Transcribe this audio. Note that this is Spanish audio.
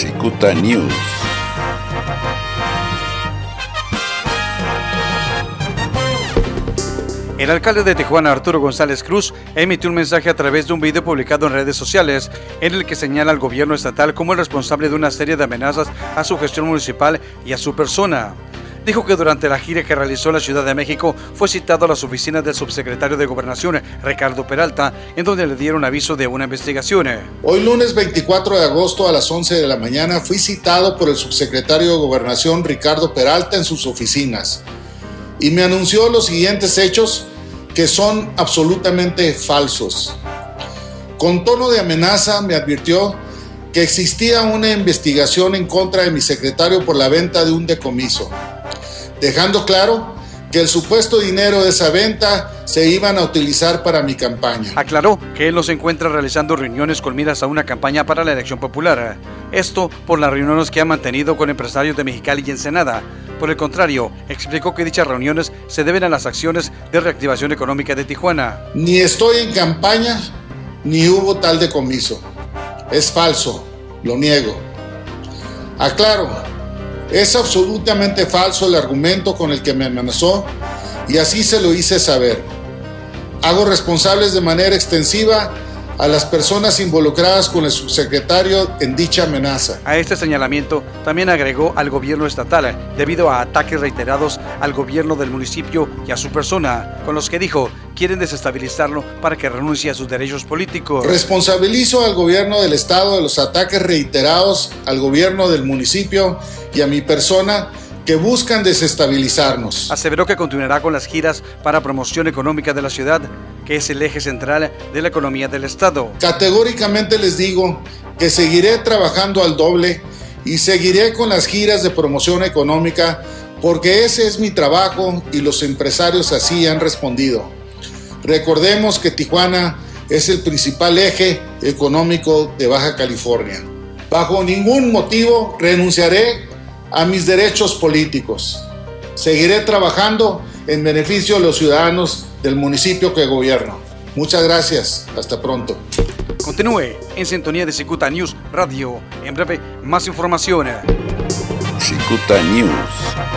Cicuta News. El alcalde de Tijuana, Arturo González Cruz, emitió un mensaje a través de un video publicado en redes sociales en el que señala al gobierno estatal como el responsable de una serie de amenazas a su gestión municipal y a su persona. Dijo que durante la gira que realizó en la Ciudad de México fue citado a las oficinas del subsecretario de Gobernación, Ricardo Peralta, en donde le dieron aviso de una investigación. Hoy lunes 24 de agosto a las 11 de la mañana fui citado por el subsecretario de Gobernación, Ricardo Peralta, en sus oficinas y me anunció los siguientes hechos que son absolutamente falsos. Con tono de amenaza me advirtió que existía una investigación en contra de mi secretario por la venta de un decomiso, dejando claro que el supuesto dinero de esa venta se iban a utilizar para mi campaña. Aclaró que él no se encuentra realizando reuniones con miras a una campaña para la elección popular. Esto por las reuniones que ha mantenido con empresarios de Mexicali y Ensenada. Por el contrario, explicó que dichas reuniones se deben a las acciones de reactivación económica de Tijuana. Ni estoy en campaña, ni hubo tal decomiso. Es falso, lo niego. Aclaro, es absolutamente falso el argumento con el que me amenazó y así se lo hice saber. Hago responsables de manera extensiva a las personas involucradas con el subsecretario en dicha amenaza. A este señalamiento también agregó al gobierno estatal debido a ataques reiterados al gobierno del municipio y a su persona, con los que dijo quieren desestabilizarlo para que renuncie a sus derechos políticos. Responsabilizo al gobierno del estado de los ataques reiterados al gobierno del municipio y a mi persona que buscan desestabilizarnos. Aseveró que continuará con las giras para promoción económica de la ciudad, que es el eje central de la economía del Estado. Categóricamente les digo que seguiré trabajando al doble y seguiré con las giras de promoción económica porque ese es mi trabajo y los empresarios así han respondido. Recordemos que Tijuana es el principal eje económico de Baja California. Bajo ningún motivo renunciaré a mis derechos políticos. Seguiré trabajando en beneficio de los ciudadanos del municipio que gobierno. Muchas gracias. Hasta pronto. Continúe en sintonía de Cicuta News Radio. En breve, más información. Cicuta News.